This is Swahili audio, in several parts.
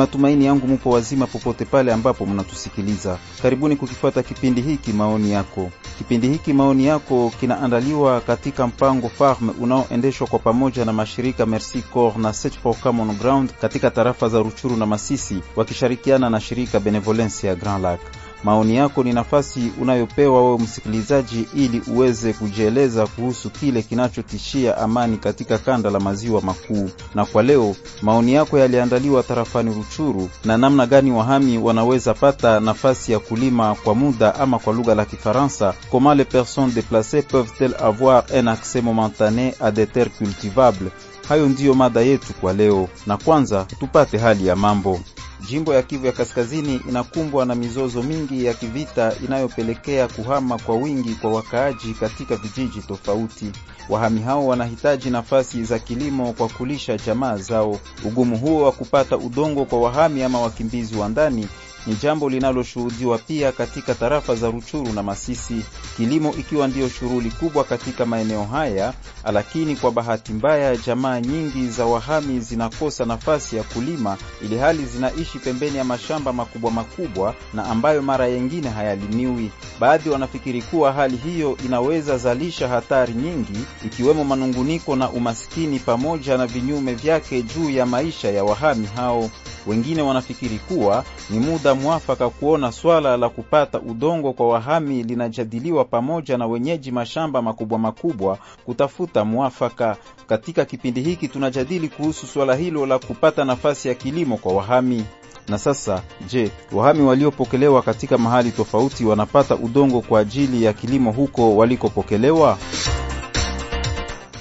Ni matumaini yangu mupo wazima popote pale ambapo mnatusikiliza. Karibuni kukifuata kipindi hiki maoni yako. Kipindi hiki maoni yako kinaandaliwa katika mpango Farm unaoendeshwa kwa pamoja na mashirika Merci cor na Search for Common Ground katika tarafa za Ruchuru na Masisi wakishirikiana na shirika Benevolence ya Grand Lac. Maoni yako ni nafasi unayopewa wewe msikilizaji, ili uweze kujieleza kuhusu kile kinachotishia amani katika kanda la maziwa makuu. Na kwa leo maoni yako yaliandaliwa tarafani Ruchuru, na namna gani wahami wanaweza pata nafasi ya kulima kwa muda ama kwa lugha la Kifaransa, comment les personnes déplacées peuvent-elles avoir un accès momentané à des terres cultivables. Hayo ndiyo mada yetu kwa leo, na kwanza tupate hali ya mambo. Jimbo ya Kivu ya Kaskazini inakumbwa na mizozo mingi ya kivita inayopelekea kuhama kwa wingi kwa wakaaji katika vijiji tofauti. Wahami hao wanahitaji nafasi za kilimo kwa kulisha jamaa zao. Ugumu huo wa kupata udongo kwa wahami ama wakimbizi wa ndani ni jambo linaloshuhudiwa pia katika tarafa za Ruchuru na Masisi, kilimo ikiwa ndiyo shughuli kubwa katika maeneo haya. Lakini kwa bahati mbaya, jamaa nyingi za wahami zinakosa nafasi ya kulima, ili hali zinaishi pembeni ya mashamba makubwa makubwa na ambayo mara yengine hayalimiwi. Baadhi wanafikiri kuwa hali hiyo inaweza zalisha hatari nyingi, ikiwemo manunguniko na umaskini pamoja na vinyume vyake juu ya maisha ya wahami hao. Wengine wanafikiri kuwa ni muda mwafaka kuona swala la kupata udongo kwa wahami linajadiliwa pamoja na wenyeji mashamba makubwa makubwa kutafuta mwafaka. Katika kipindi hiki tunajadili kuhusu swala hilo la kupata nafasi ya kilimo kwa wahami. Na sasa, je, wahami waliopokelewa katika mahali tofauti wanapata udongo kwa ajili ya kilimo huko walikopokelewa?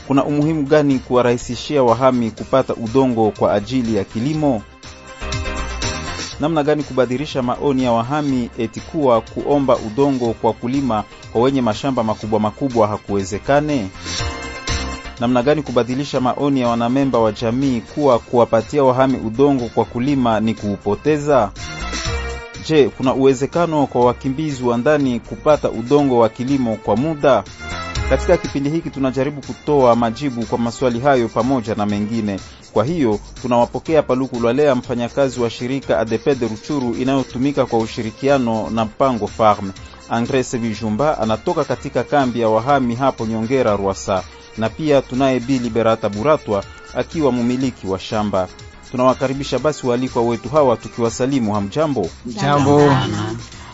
Kuna umuhimu gani kuwarahisishia wahami kupata udongo kwa ajili ya kilimo? Namna gani kubadilisha maoni ya wahami eti kuwa kuomba udongo kwa kulima kwa wenye mashamba makubwa makubwa hakuwezekane? Namna gani kubadilisha maoni ya wanamemba wa jamii kuwa kuwapatia wahami udongo kwa kulima ni kuupoteza? Je, kuna uwezekano kwa wakimbizi wa ndani kupata udongo wa kilimo kwa muda? Katika kipindi hiki tunajaribu kutoa majibu kwa maswali hayo pamoja na mengine. Kwa hiyo tunawapokea Paluku Lwalea, mfanyakazi wa shirika adepe de Ruchuru inayotumika kwa ushirikiano na mpango Farm. Andres Bijumba anatoka katika kambi ya wahami hapo Nyongera Rwasa, na pia tunaye Bi Liberata Buratwa akiwa mumiliki wa shamba. Tunawakaribisha basi waalikwa wetu hawa tukiwasalimu hamjambo. Jambo.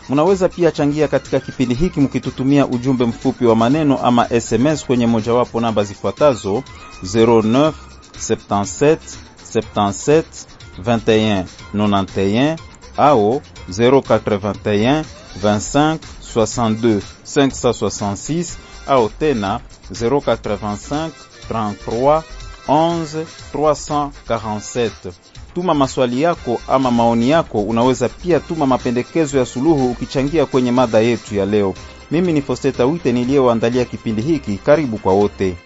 Mnaweza pia changia katika kipindi hiki mkitutumia ujumbe mfupi wa maneno ama SMS kwenye mojawapo namba zifuatazo 09 77 77 21 91 AO 081 25 62 566 AOTENA 085 33 11 347. Tuma maswali yako ama maoni yako. Unaweza pia tuma mapendekezo ya suluhu ukichangia kwenye mada yetu ya leo. Mimi ni Fosteta Wite niliyewaandalia kipindi hiki. Karibu kwa wote.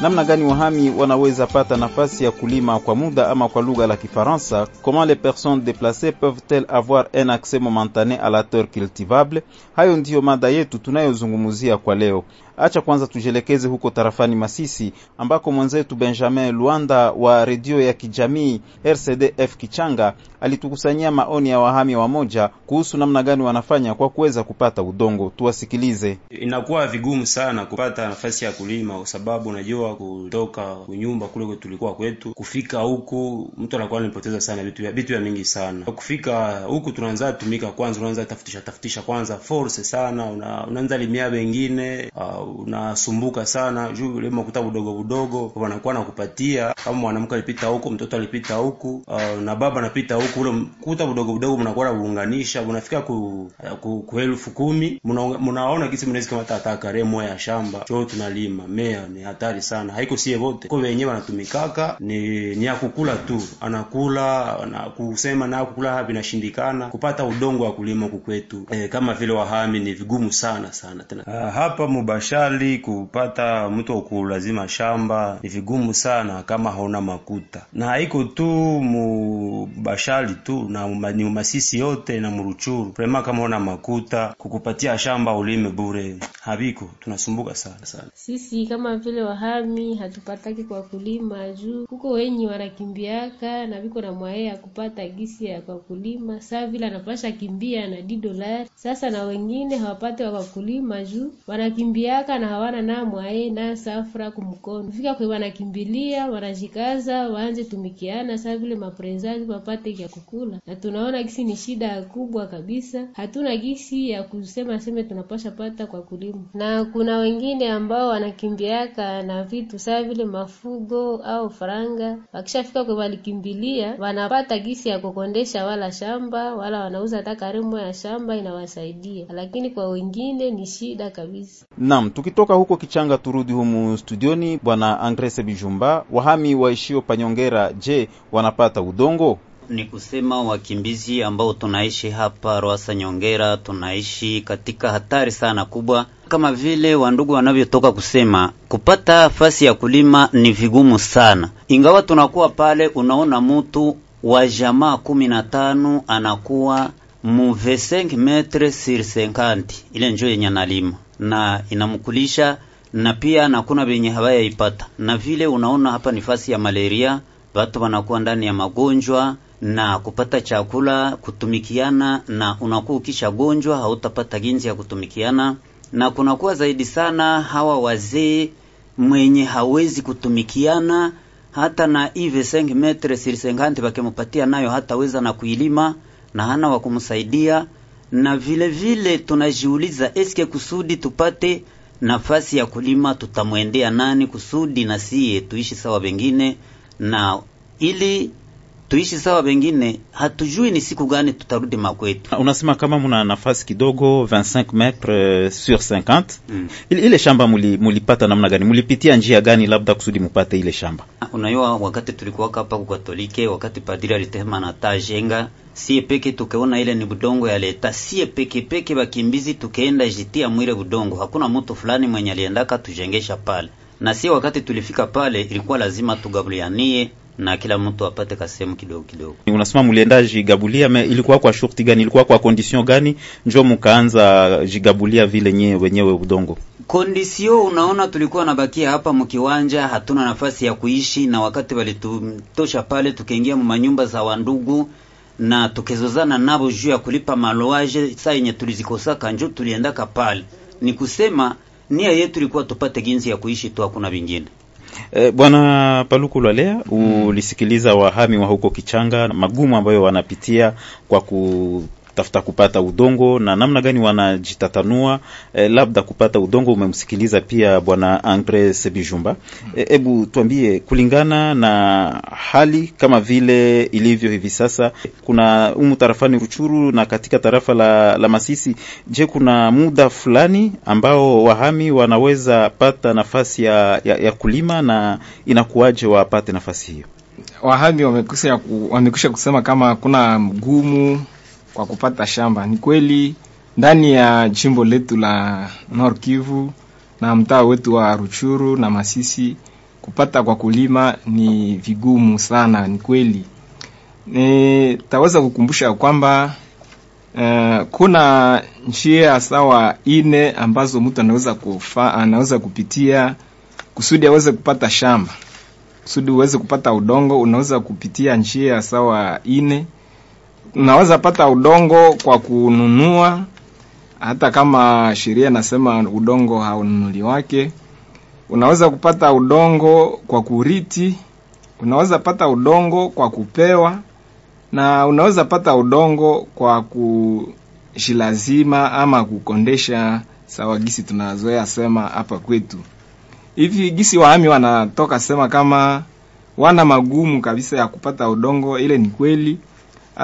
Namna gani wahami wanaweza pata nafasi ya kulima kwa muda ama kwa lugha la Kifaransa? Comment les personnes déplacées peuvent-elles avoir un accès momentané à la terre cultivable? Hayo ndiyo mada yetu tunayozungumzia kwa leo. Acha kwanza tujielekeze huko tarafani Masisi ambako mwenzetu Benjamin Luanda wa redio ya kijamii RCDF Kichanga alitukusanyia maoni ya wahami wamoja kuhusu namna gani wanafanya kwa kuweza kupata udongo. Tuwasikilize. Inakuwa vigumu sana kupata nafasi ya kulima kwa sababu unajua, kutoka kunyumba kule tulikuwa kwetu kufika huku, mtu anakuwa anapoteza sana vitu vya vitu vya mingi sana. Kufika huku tunaanza tumika kwanza, unaanza tafutisha tafutisha kwanza force sana, unaanza limia wengine uh, unasumbuka sana juu ule makuta budogo budogo wanakuwa nakupatia. Kama mwanamke alipita huku, mtoto alipita huku, uh, na baba anapita huku, ule kuta budogo budogo mnakuwa nabuunganisha, unafika ku, ku, ku elfu kumi. Mnaona kisi mnaweza kama hata kare moya ya shamba cho tunalima mea, ni hatari sana, haiko sie wote kwa wenyewe wanatumikaka, ni ni ya kukula tu, anakula na kusema na kukula vinashindikana nashindikana kupata udongo wa kulima kukwetu kwetu. E, kama vile wahami ni vigumu sana sana tena. Uh, hapa mubasha Bashali kupata mtu wa kulazima shamba ni vigumu sana kama hauna makuta, na haiko tu mubashali tu na ni Masisi yote na Muruchuru. Prema kama una makuta kukupatia shamba ulime bure habiko, tunasumbuka sana sana. Sisi kama vile wahami hatupataki kwa kulima juu kuko wenyi wanakimbiaka na viko na mwaye ya kupata gisi ya kwa kulima, saa vile anapasha kimbia na di dolari. Sasa na wengine hawapate wa kulima juu wanakimbiaka na hawana na mwae na safra kumkono fika kwe wanakimbilia wanajikaza waanze tumikiana saa vile maprezaji wapate ya kukula, na tunaona gisi ni shida kubwa kabisa. Hatuna gisi ya kusema seme tunapasha pata kwa kulima, na kuna wengine ambao wanakimbiaka na vitu saa vile mafugo au faranga. Wakishafika kwe walikimbilia wanapata gisi ya kukondesha wala shamba wala wanauza hata karimu ya shamba inawasaidia, lakini kwa wengine ni shida kabisa. Naam, tukitoka huko Kichanga turudi humu studioni. Bwana Angrese Bijumba, wahami waishio Panyongera, je, wanapata udongo? Ni kusema wakimbizi ambao tunaishi hapa Rwasa Nyongera, tunaishi katika hatari sana kubwa, kama vile wandugu wanavyotoka kusema, kupata fasi ya kulima ni vigumu sana. Ingawa tunakuwa pale, unaona mtu wa jamaa kumi na tano anakuwa mu 25 metre sur 50, ile njo yenye analima na inamkulisha na pia nakuna benye hawayaipata, na vile unaona hapa ni fasi ya malaria, watu wanakuwa ndani ya magonjwa na kupata chakula kutumikiana, na unakuwa ukisha gonjwa hautapata ginzi ya kutumikiana, na kunakuwa zaidi sana hawa wazee mwenye hawezi kutumikiana hata na ive 5 metre sirisengante bakemupatia nayo hataweza na kuilima na hana wa kumsaidia. Na vile vile tunajiuliza eske kusudi tupate nafasi ya kulima tutamwendea nani kusudi na siye tuishi sawa wengine, na ili tuishi sawa wengine, hatujui ni siku gani tutarudi makwetu. Unasema kama muna nafasi kidogo 25 metre sur 50 Mm. ile, ile shamba muli, mulipata namna gani? Mulipitia njia gani labda kusudi mupate ile shamba? Unajua, wakati tulikuwa hapa kwa Katolike, wakati padiri alitema na tajenga sie peke, tukeona ile ni budongo ya leta, sie peke peke bakimbizi tukeenda jitia mwile budongo, hakuna mtu fulani mwenye aliendaka tujengesha pale, na sie wakati tulifika pale ilikuwa lazima tugabulianie na kila mtu apate kasehemu kidogo kidogo. Unasema mulienda jigabulia, me ilikuwa kwa shurti gani? Ilikuwa kwa kondisyon gani njo mukaanza jigabulia vile nye wenyewe udongo? Kondisio, unaona, tulikuwa nabakia hapa mkiwanja, hatuna nafasi ya kuishi, na wakati walitutosha pale, tukaingia manyumba za wandugu na tukezozana nabo juu ya kulipa maloaje. Saa yenye tulizikosaka njo tuliendaka pale, ni kusema nia yetu ilikuwa tupate ginzi ya kuishi tu, hakuna vingine. E, Bwana Paluku Lwalea, ulisikiliza wahami wa huko Kichanga magumu ambayo wanapitia kwa kutafuta kupata udongo na namna gani wanajitatanua e, labda kupata udongo. Umemsikiliza pia Bwana Andre Sebijumba. Hebu eh, tuambie kulingana na hali kama vile ilivyo hivi sasa, kuna umu tarafani Ruchuru na katika tarafa la, la Masisi, je, kuna muda fulani ambao wahami wanaweza pata nafasi ya, ya, ya kulima na inakuwaje wapate nafasi hiyo? Wahami wamekusha ku, kusema kama kuna mgumu kwa kupata shamba. Ni kweli ndani ya jimbo letu la Nord Kivu na mtaa wetu wa Ruchuru na Masisi kupata kwa kulima ni vigumu sana. Ni kweli nitaweza kukumbusha kwamba uh, kuna njia sawa ine ambazo mtu anaweza kufa, anaweza kupitia kusudi aweze kupata shamba. Kusudi uweze kupata udongo, unaweza kupitia njia sawa ine unaweza pata udongo kwa kununua, hata kama sheria nasema udongo haununuli wake. Unaweza kupata udongo kwa kuriti, unaweza pata udongo kwa kupewa, na unaweza pata udongo kwa kushilazima ama kukondesha, sawa gisi tunazoea sema hapa kwetu hivi. Gisi waami wanatoka sema kama wana magumu kabisa ya kupata udongo, ile ni kweli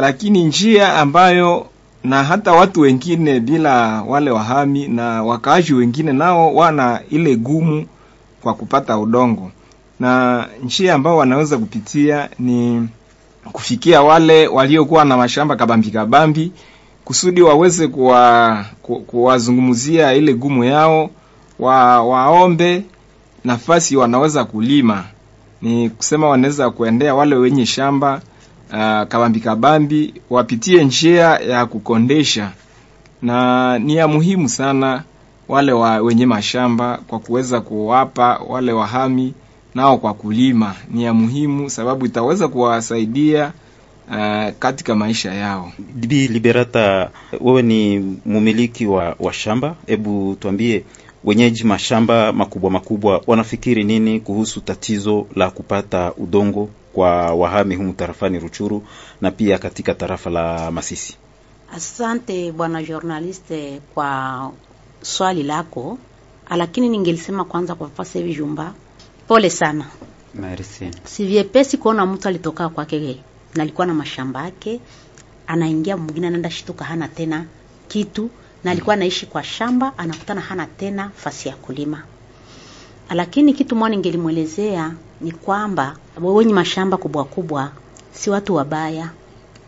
lakini njia ambayo na hata watu wengine bila wale wahami na wakaaji wengine nao wana ile gumu kwa kupata udongo, na njia ambayo wanaweza kupitia ni kufikia wale waliokuwa na mashamba kabambi kabambi, kusudi waweze kuwazungumzia ile gumu yao, wa, waombe nafasi wanaweza kulima, ni kusema wanaweza kuendea wale wenye shamba uh, kabambi kabambi, wapitie njia ya kukondesha, na ni ya muhimu sana wale wa wenye mashamba kwa kuweza kuwapa wale wahami nao kwa kulima, ni ya muhimu sababu itaweza kuwasaidia uh, katika maisha yao. Bi Liberata, wewe ni mumiliki wa, wa shamba, hebu tuambie wenyeji mashamba makubwa makubwa wanafikiri nini kuhusu tatizo la kupata udongo kwa wahami humu tarafani Ruchuru na pia katika tarafa la Masisi? Asante bwana journaliste kwa swali lako, lakini ningelisema kwanza kwa fasa hivi jumba, pole sana. Merci. Si vyepesi kuona mtu alitoka kwake na alikuwa na mashamba yake, anaingia mwingine, anaenda shituka hana tena kitu, na alikuwa anaishi kwa shamba, anakutana hana tena fasi ya kulima. Lakini kitu mwana ningelimwelezea ni kwamba wenye mashamba kubwa kubwa si watu wabaya,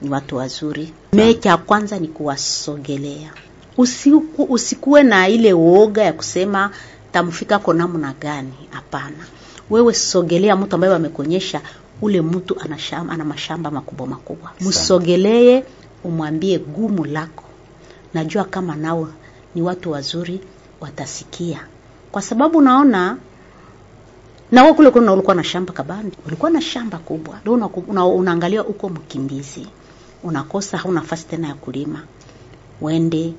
ni watu wazuri. Mecha ya kwanza ni kuwasogelea, usiku usikuwe na ile woga ya kusema tamfika kwa namna gani. Hapana, wewe sogelea mtu ambaye wamekuonyesha ule mtu ana shamba, ana mashamba makubwa makubwa, msogelee, umwambie gumu lako. Najua kama nao ni watu wazuri, watasikia, kwa sababu naona na wao kule kuna ulikuwa na shamba kabani, ulikuwa na shamba kubwa, ndio una, una, uko mkimbizi, unakosa hauna nafasi tena ya kulima, wende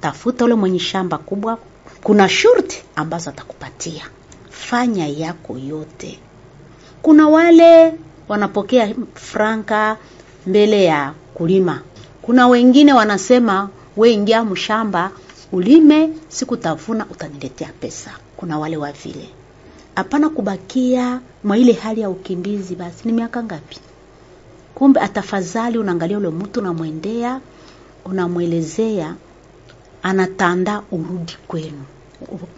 tafuta ule mwenye shamba kubwa, kuna shurti ambazo atakupatia, fanya yako yote. Kuna wale wanapokea franka mbele ya kulima, kuna wengine wanasema we ingia mshamba ulime, siku tavuna utaniletea pesa. Kuna wale wa vile hapana kubakia mwa ile hali ya ukimbizi. Basi ni miaka ngapi? Kumbe atafadhali unaangalia ule mtu, unamwendea, unamwelezea, anatanda urudi kwenu,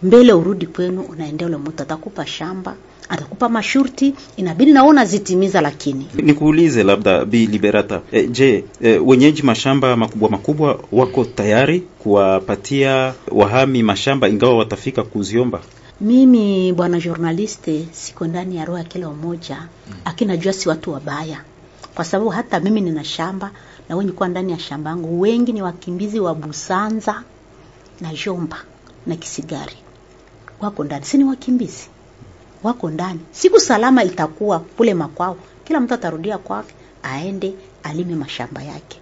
mbele urudi kwenu, unaendea ule mtu, atakupa shamba, atakupa mashurti, inabidi na unazitimiza. Lakini nikuulize labda Bi Liberata, e, je, e, wenyeji mashamba makubwa makubwa wako tayari kuwapatia wahami mashamba ingawa watafika kuziomba? Mimi bwana journaliste, siko ndani ya roho ya kila mmoja mm. Akinajua si watu wabaya, kwa sababu hata mimi nina shamba na wenye kuwa ndani ya shamba yangu wengi ni wakimbizi wa Busanza na Jomba na Kisigari, wako ndani, si ni wakimbizi? Wako ndani. Siku salama itakuwa kule makwao, kila mtu atarudia kwake, aende alime mashamba yake,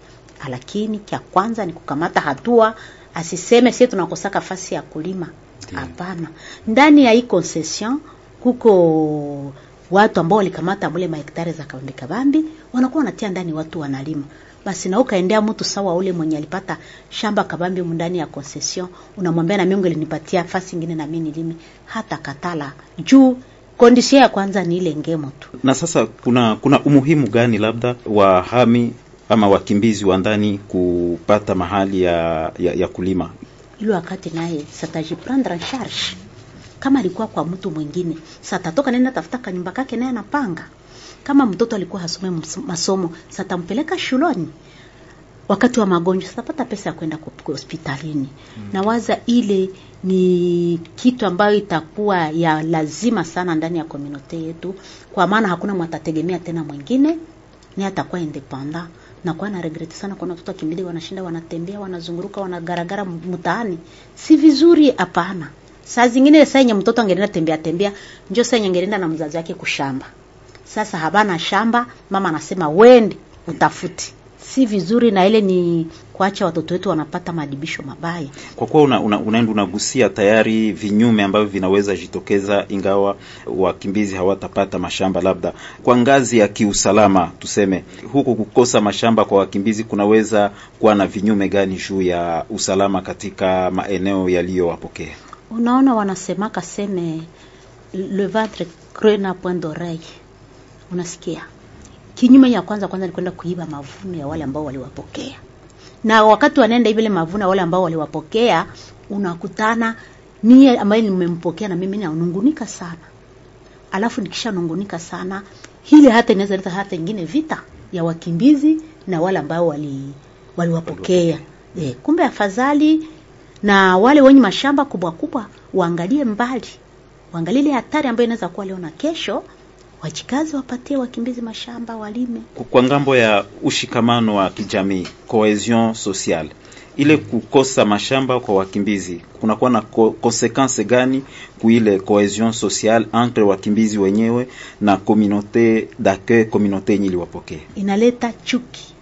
lakini cha kwanza ni kukamata hatua, asiseme sisi tunakosaka fasi ya kulima Hapana, ndani ya hii concession kuko watu ambao walikamata mule mahektari za kabambi kabambi, wanakuwa wanatia ndani watu wanalima. Basi na ukaendea mtu sawa ule mwenye alipata shamba kabambi mundani ya concession, unamwambia na mimi nilinipatia fasi nyingine na mimi nilime, hata katala. Juu kondisio ya kwanza ni ile ngemo tu. Na sasa kuna kuna umuhimu gani labda wa hami ama wakimbizi wa ndani kupata mahali ya, ya, ya kulima ile wakati naye satajiprendre en charge. Kama alikuwa kwa mtu mwingine, satatoka nenda tafuta kanyumba kake naye anapanga. Kama mtoto alikuwa hasome masomo, satampeleka shuloni. Wakati wa magonjwa satapata pesa ya kwenda hospitalini. Mm. Na waza ile ni kitu ambayo itakuwa ya lazima sana ndani ya komunote yetu, kwa maana hakuna mwatategemea tena mwingine, ni atakuwa independent na kwa na regret sana kwa watoto wakimbili wanashinda wanatembea wanazunguruka wanagaragara mtaani, si vizuri. Hapana. Saa zingine saa yenye mtoto angeenda tembea tembea, njoo saa yenye angeenda na mzazi wake kushamba. Sasa habana shamba, mama anasema wende utafuti, si vizuri, na ile ni kuacha watoto wetu wanapata maadibisho mabaya. Kwa kuwa unaenda una, una, unagusia tayari vinyume ambavyo vinaweza jitokeza ingawa wakimbizi hawatapata mashamba, labda kwa ngazi ya kiusalama, tuseme huku kukosa mashamba kwa wakimbizi kunaweza kuwa na vinyume gani juu ya usalama katika maeneo yaliyowapokea? Unaona, wanasemaka seme le ventre creux n'a point d'oreille. Unasikia, kinyume ya kwanza kwanza ni kwenda kuiba mavuno ya wale ambao waliwapokea. Na wakati wanaenda hivi ile mavuno wale ambao waliwapokea, unakutana nie ambaye nimempokea na mimi nanungunika sana, alafu nikishanungunika sana hili hata inaweza leta hata ingine vita ya wakimbizi na wale ambao wali waliwapokea. E, kumbe afadhali na wale wenye mashamba kubwa kubwa waangalie mbali, waangalie ile hatari ambayo inaweza kuwa leo na kesho, wajikazi wapatie wakimbizi mashamba walime. Kwa ng'ambo ya ushikamano wa kijamii, cohesion sociale, ile kukosa mashamba kwa wakimbizi kunakuwa na konsekanse gani kuile cohesion sociale entre wakimbizi wenyewe na communauté d'accueil, communauté yenye iliwapokea? Inaleta chuki,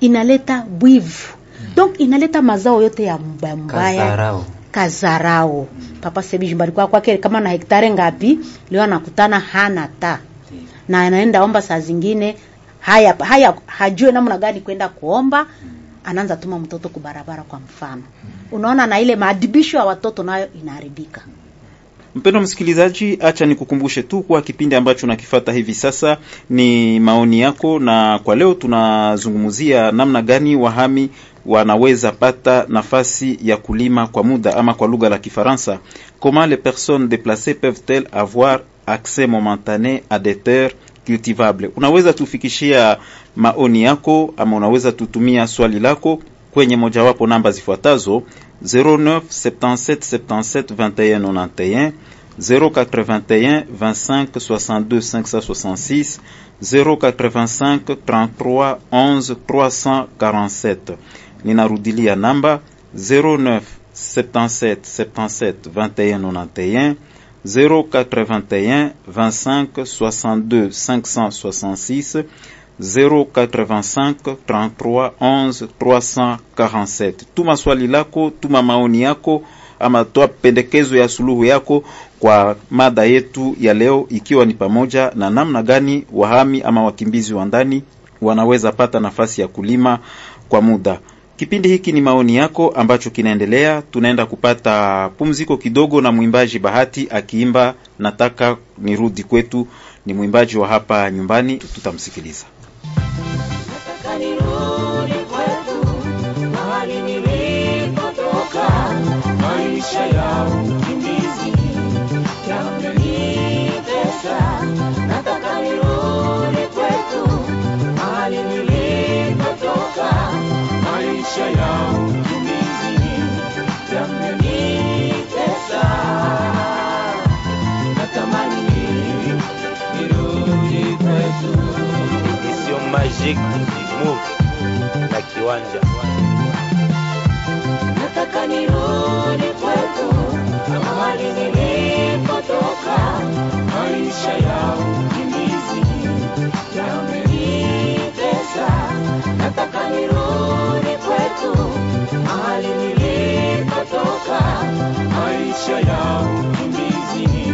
inaleta bwivu, donc inaleta mazao yote ya mbaya mbaya Kazarao. kazarao papa sebi alikuwa kwa kwake kama na hektare ngapi leo anakutana hana ta na anaenda omba saa zingine. Haya haya hajue namna gani kwenda kuomba. Anaanza tuma mtoto kubarabara kwa mfano. Unaona na ile maadibisho ya watoto nayo inaharibika. Mpendo msikilizaji, acha nikukumbushe tu kwa kipindi ambacho nakifata hivi sasa ni maoni yako, na kwa leo tunazungumzia namna gani wahami wanaweza pata nafasi ya kulima kwa muda ama kwa lugha la Kifaransa, comment les personnes déplacées peuvent-elles avoir accès momentané à des terres cultivables. Unaweza tufikishia maoni yako ama unaweza tutumia swali lako kwenye mojawapo namba zifuatazo 09 77 77 21 91 081 25 62 566 085 33 11 347. Ninarudilia namba 09 77 77 21 91 081 25 62 566 085 33 11 347. Tuma swali lako, tuma maoni yako ama toa pendekezo ya suluhu yako kwa mada yetu ya leo, ikiwa ni pamoja na namna gani wahami ama wakimbizi wa ndani wanaweza pata nafasi ya kulima kwa muda. Kipindi hiki ni maoni yako ambacho kinaendelea. Tunaenda kupata pumziko kidogo na mwimbaji Bahati akiimba nataka nirudi kwetu. Ni mwimbaji wa hapa nyumbani, tutamsikiliza. Nataka nirudi kwetu. Maisha magique Move na kiwanja nirudi kwetu. Maisha ya ukimbizi. Nataka nirudi mahali nilipotoka. Maisha ya ukimbizi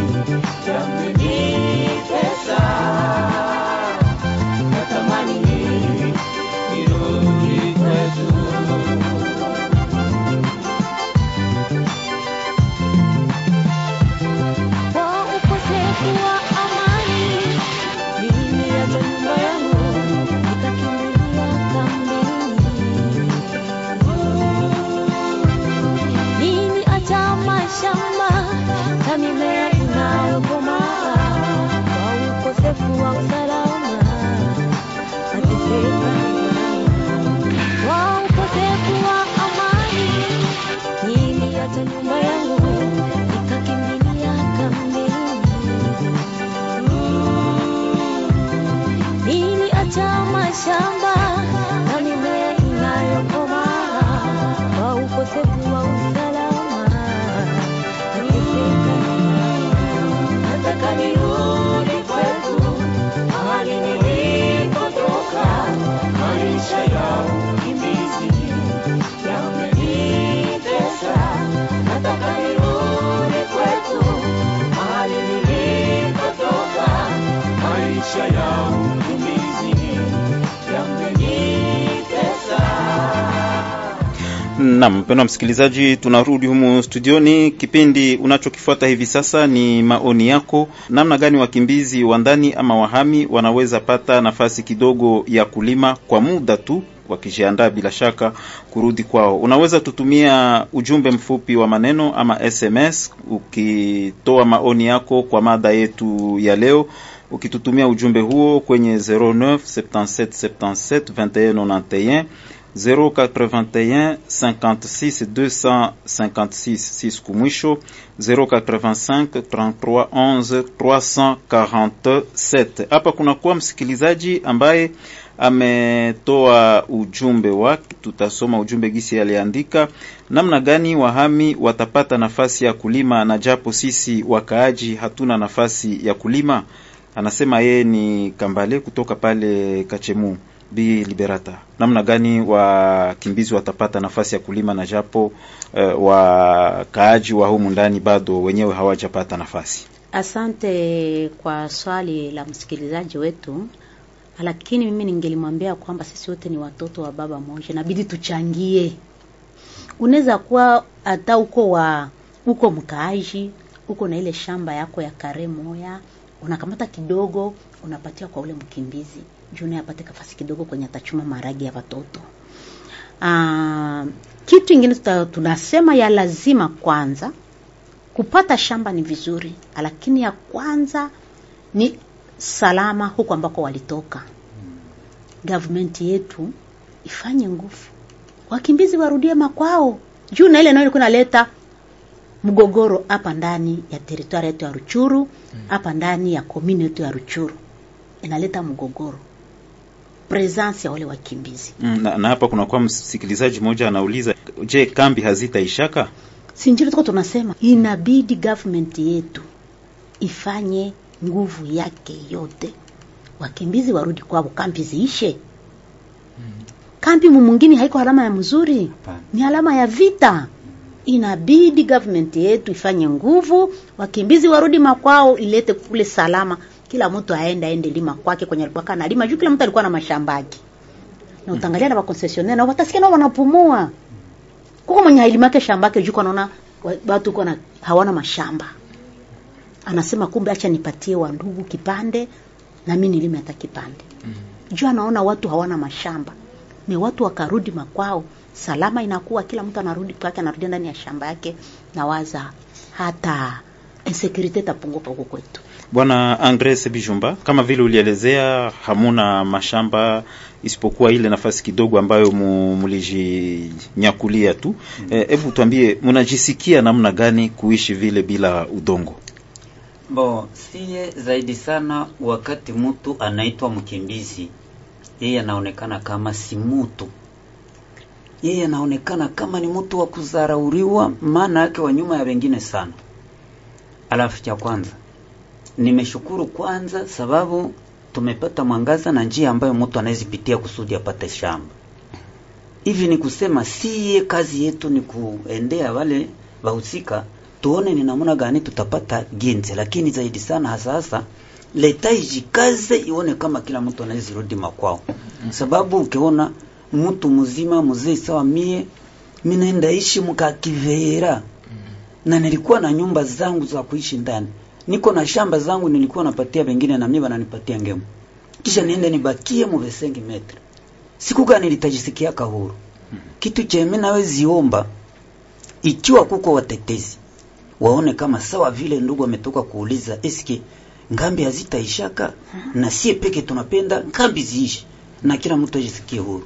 mpendwa msikilizaji, tunarudi humu studioni. Kipindi unachokifuata hivi sasa ni maoni yako, namna gani wakimbizi wa ndani ama wahami wanaweza pata nafasi kidogo ya kulima kwa muda tu wakijiandaa bila shaka kurudi kwao. Unaweza tutumia ujumbe mfupi wa maneno ama SMS ukitoa maoni yako kwa mada yetu ya leo, ukitutumia ujumbe huo kwenye 09 77 77 21 91 081 56 256 6 kumwisho 085 33 11 347. Hapa kunakuwa msikilizaji ambaye ametoa ujumbe wake. Tutasoma ujumbe gisi aliandika, namna gani wahami watapata nafasi ya kulima na japo sisi wakaaji hatuna nafasi ya kulima. Anasema yeye ni Kambale kutoka pale Kachemu. Bi Liberata, namna gani wakimbizi watapata nafasi ya kulima na japo uh, wakaaji wa humu ndani bado wenyewe hawajapata nafasi? Asante kwa swali la msikilizaji wetu, lakini mimi ningelimwambia kwamba sisi wote ni watoto wa baba mmoja, inabidi tuchangie. Unaweza kuwa hata uko wa uko mkaaji uko na ile shamba yako ya kare moya, unakamata kidogo unapatia kwa ule mkimbizi naye apate kafasi kidogo kwenye atachuma maragi ya watoto. Ah, kitu ingine tunasema ya lazima kwanza kupata shamba ni vizuri, lakini ya kwanza ni salama huko ambako walitoka. Government yetu ifanye nguvu, wakimbizi warudie makwao, juu na ile nayo ilikuwa inaleta mgogoro hapa ndani ya teritwari yetu ya Ruchuru, hapa ndani ya komini yetu ya Ruchuru, inaleta mgogoro presence ya wale wakimbizi. Mm, na, na hapa kunakuwa msikilizaji mmoja anauliza, je, kambi hazitaishaka? Si ndio tuko tunasema inabidi government yetu ifanye nguvu yake yote, wakimbizi warudi kwao, kambi ziishe. Kambi mumungini haiko alama ya mzuri, ni alama ya vita. Inabidi government yetu ifanye nguvu, wakimbizi warudi makwao, ilete kule salama, kila mtu aende aende lima kwake kwenye alikuwa kana lima, juu kila mtu alikuwa na mashamba yake. Na utangalia na wakoncesionaire na watasikia nao wanapumua. Kuko mwenye hailimake shamba yake juu anaona watu kwa na hawana mashamba. Anasema kumbe acha nipatie wa ndugu kipande na mimi nilime hata kipande. Juu anaona watu hawana mashamba. Ni watu wakarudi makwao, salama inakuwa kila mtu anarudi kwake anarudi ndani ya shamba yake na waza hata insecurity itapunguka huko kwetu. Bwana Andres Bijumba, kama vile ulielezea, hamuna mashamba isipokuwa ile nafasi kidogo ambayo mu- mulijinyakulia tu. Hebu tuambie, munajisikia namna gani kuishi vile bila udongo? Bo, siye zaidi sana wakati mtu anaitwa mkimbizi, yeye anaonekana kama si mtu, yeye anaonekana kama ni mtu wa kuzarauriwa, maana yake wa nyuma ya wengine sana. Alafu cha kwanza nimeshukuru kwanza, sababu tumepata mwangaza na njia ambayo mtu anawezipitia kusudi apate shamba. Hivi ni kusema siye kazi yetu ni kuendea wale wahusika, tuone ni namna gani tutapata ginze, lakini zaidi sana hasa hasa leta ijikaze ione kama kila mtu anaweza rudi makwao, sababu ukiona mtu mzima mzee sawa mie mimi naenda ishi mkakivera na nilikuwa na nyumba zangu za kuishi ndani, niko na shamba zangu nilikuwa napatia wengine na mimi wananipatia ngemu, kisha niende nibakie mu 5 metre. Siku gani nitajisikia kahuru? Kitu cha mimi nawe ziomba, ikiwa kuko watetezi waone kama sawa vile ndugu ametoka kuuliza, eske ngambi hazitaishaka na sie peke tunapenda ngambi ziishi na kila mtu ajisikie huru.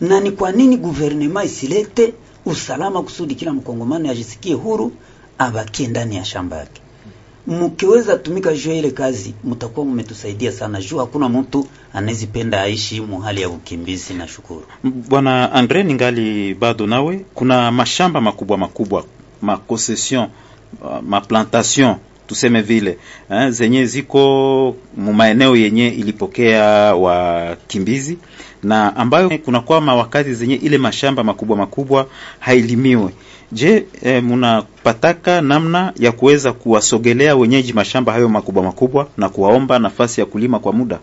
Na ni kwa nini guvernema isilete usalama kusudi kila mkongomani ajisikie huru abakie ndani ya shamba yake. Mkiweza tumika juu ya ile kazi, mtakuwa mmetusaidia sana, juu hakuna mtu anezipenda aishi muhali ya ukimbizi. Na shukuru Bwana Andre, ningali bado nawe, kuna mashamba makubwa makubwa makoncession uh, maplantation tuseme vile eh, zenye ziko mumaeneo yenye ilipokea wakimbizi na ambayo kunakuwa mawakati zenye ile mashamba makubwa makubwa hailimiwe. Je, e, munapataka namna ya kuweza kuwasogelea wenyeji mashamba hayo makubwa makubwa na kuwaomba nafasi ya kulima kwa muda?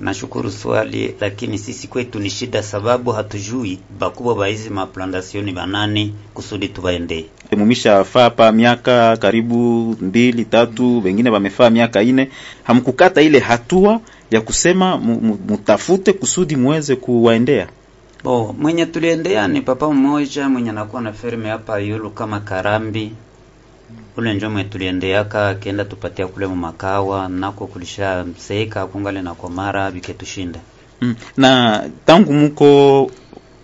Nashukuru swali, lakini sisi kwetu ni shida, sababu hatujui bakubwa ba hizi maplantasioni banani kusudi tubaendee. Mumishafaa pa miaka karibu mbili tatu, wengine wamefaa miaka ine, hamkukata ile hatua ya kusema mu- mu- mutafute kusudi muweze kuwaendea. Bo, mwenye tuliendea ni papa mmoja mwenye anakuwa na ferme hapa yulu kama Karambi. Ule njo mwenye tuliendeaka akienda tupatia kule mumakawa nako kulisha mseika kungale na komara biketushinda. Mm. Na tangu muko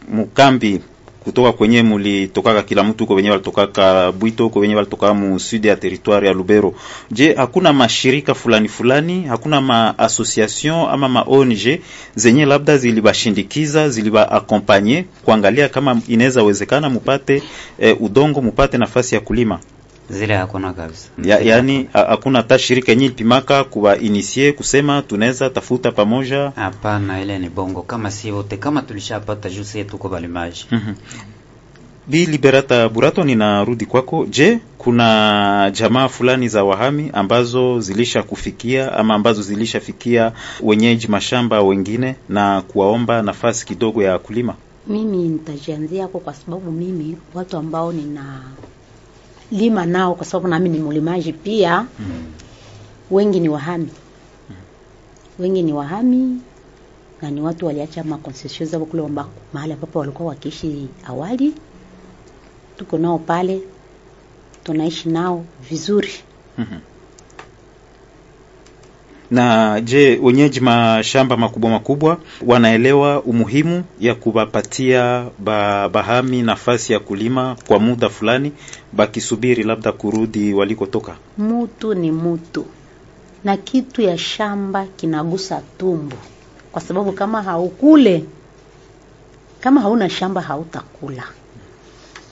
mukambi kutoka kwenye mulitokaka kila mtu huko wenye walitokaka Bwito huko wenye walitokaka mu sud ya territoire ya Lubero. Je, hakuna mashirika fulani fulani, hakuna ma association ama ma ONG zenye labda zilibashindikiza ziliba accompagner kuangalia kama inaweza wezekana mupate eh, udongo mupate nafasi ya kulima? Zile hakuna kabisa. Ya, yani hakuna hata shirika yenye ilipimaka kuwa inisie kusema tunaweza tafuta pamoja. Hapana, ile ni bongo. Kama si wote, kama tulishapata juu yetu kwa balimaji. mm -hmm. Bi Liberata Burato, ninarudi kwako. Je, kuna jamaa fulani za wahami ambazo zilisha kufikia ama ambazo zilishafikia wenyeji mashamba wengine na kuwaomba nafasi kidogo ya kulima? Mimi nitajianzia hapo kwa sababu mimi watu ambao nina lima nao, kwa sababu nami ni mlimaji pia, mm -hmm. wengi ni wahami, mm -hmm. wengi ni wahami na ni watu waliacha makoncesion zao kule ambako mahali ambapo walikuwa wakiishi awali. Tuko nao pale, tunaishi nao vizuri. Na je, wenyeji mashamba makubwa makubwa wanaelewa umuhimu ya kuwapatia ba, bahami nafasi ya kulima kwa muda fulani, bakisubiri labda kurudi walikotoka? Mutu ni mutu na kitu ya shamba kinagusa tumbo, kwa sababu kama haukule, kama hauna shamba hautakula.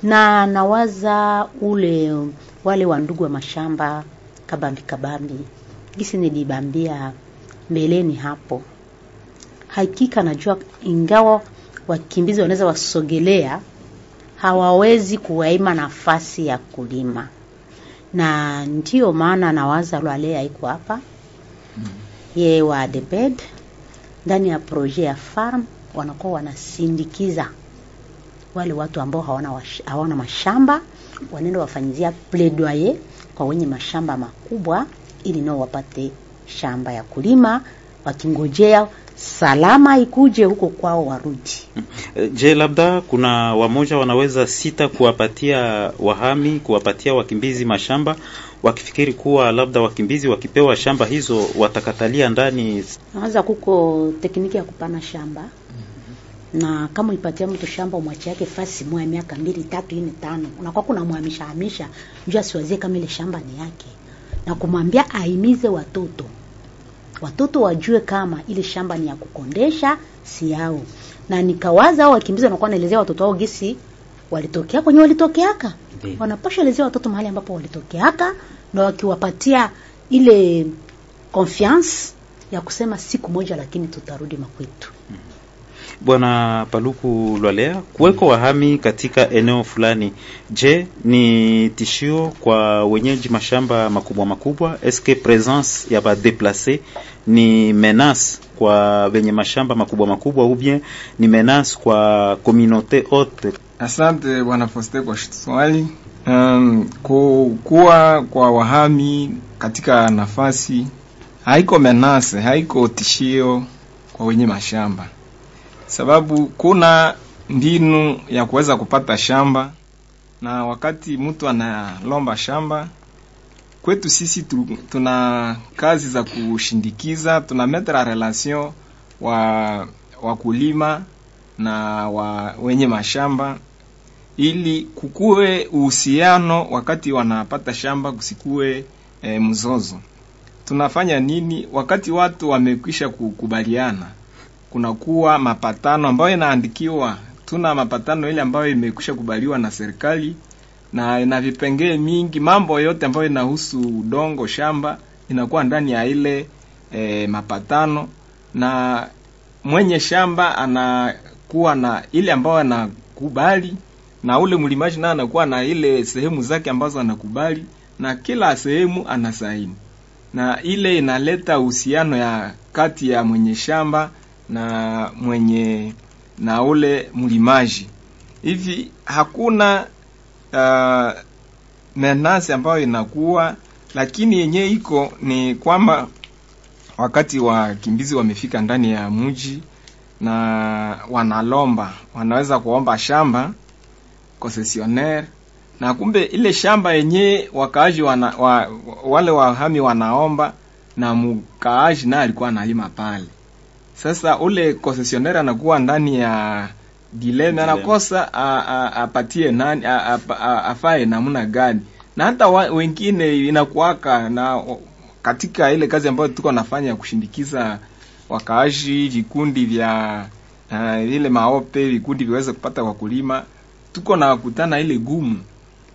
Na nawaza ule wale wa ndugu wa mashamba kabambi kabambi, gisi nilibambia mbeleni hapo, hakika najua, ingawa wakimbizi wanaweza wasogelea, hawawezi kuwaima nafasi ya kulima. Na ndio maana nawaza Lwale haiko hapa. Ye wa Debed ndani ya proje ya farm wanakuwa wanasindikiza wale watu ambao hawana, hawana mashamba, wanaenda wafanyizia pledoyer kwa wenye mashamba makubwa, ili nao wapate shamba ya kulima, wakingojea salama ikuje huko kwao warudi. Je, labda kuna wamoja wanaweza sita kuwapatia wahami, kuwapatia wakimbizi mashamba, wakifikiri kuwa labda wakimbizi wakipewa shamba hizo watakatalia ndani. Naweza kuko tekniki ya kupana shamba. Na kama ipatia mtu shamba umwache yake fasi mwa miaka mbili tatu nne tano, unakuwa kuna mwamisha hamisha, njua siwazie kama ile shamba ni yake, na kumwambia ahimize watoto watoto wajue kama ile shamba ni ya kukondesha, si yao. Na nikawaza hao wakimbizi wanakuwa naelezea watoto wao gisi walitokea kwenye walitokeaka, wanapasha elezea watoto mahali ambapo walitokeaka, na wakiwapatia ile confiance ya kusema siku moja, lakini tutarudi makwetu. Bwana Paluku Lwalea, kuweko wahami katika eneo fulani, je, ni tishio kwa wenyeji mashamba makubwa makubwa? Eske presence ya badeplase ni menace kwa wenye mashamba makubwa makubwa, ou bien ni menace kwa communauté ote? Asante bwana Foste kwa swali. Um, ku- kuwa kwa wahami katika nafasi haiko menase, haiko tishio kwa wenye mashamba, sababu kuna mbinu ya kuweza kupata shamba, na wakati mtu analomba shamba kwetu sisi tu, tuna kazi za kushindikiza, tuna metra relation wa wakulima na wa wenye mashamba ili kukuwe uhusiano wakati wanapata shamba, kusikuwe e, mzozo. Tunafanya nini wakati watu wamekwisha kukubaliana? Kunakuwa mapatano ambayo inaandikiwa. Tuna mapatano ile ambayo imekwisha kubaliwa na serikali na ina vipengee mingi. Mambo yote ambayo inahusu udongo, shamba inakuwa ndani ya ile e, mapatano, na mwenye shamba anakuwa na ile ambayo anakubali na ule mlimaji naye anakuwa na ile sehemu zake ambazo anakubali, na kila sehemu anasaini, na ile inaleta uhusiano ya kati ya mwenye shamba na mwenye na ule mlimaji. Hivi hakuna uh, menasi ambayo inakuwa, lakini yenye iko ni kwamba wakati wakimbizi wamefika ndani ya mji na wanalomba, wanaweza kuomba shamba concessionnaire na kumbe ile shamba yenye wakaaji wana, wa, wale wahami wanaomba na mkaaji naye alikuwa analima pale. Sasa ule concessionaire anakuwa ndani ya Dilema. anakosa a- a- apatie nani a- a- a- afae namna gani. Na hata wengine inakuwaka na katika ile kazi ambayo tuko nafanya ya kushindikiza wakaaji vikundi vya uh, ile maope vikundi viweze kupata wakulima tuko na kukutana ile gumu.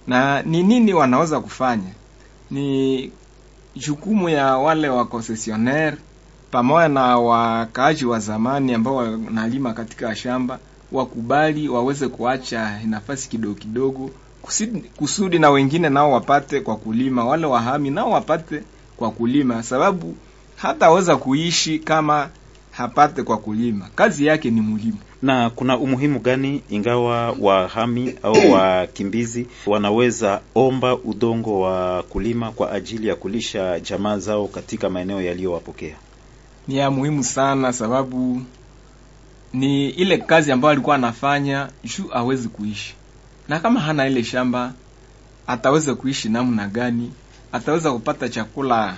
Na ni nini wanaweza kufanya? Ni jukumu ya wale wa concessionaire pamoja na wakaaji wa zamani ambao wanalima katika shamba wakubali waweze kuacha nafasi kidogo kidogo kusudi, kusudi na wengine nao wapate kwa kulima, wale wahami nao wapate kwa kulima, sababu hata hataweza kuishi kama hapate kwa kulima. Kazi yake ni muhimu. na kuna umuhimu gani ingawa wahami au wakimbizi wanaweza omba udongo wa kulima kwa ajili ya kulisha jamaa zao katika maeneo yaliyowapokea? Ni ya muhimu sana, sababu ni ile kazi ambayo alikuwa anafanya juu awezi kuishi, na kama hana ile shamba ataweza kuishi namna gani? Ataweza kupata chakula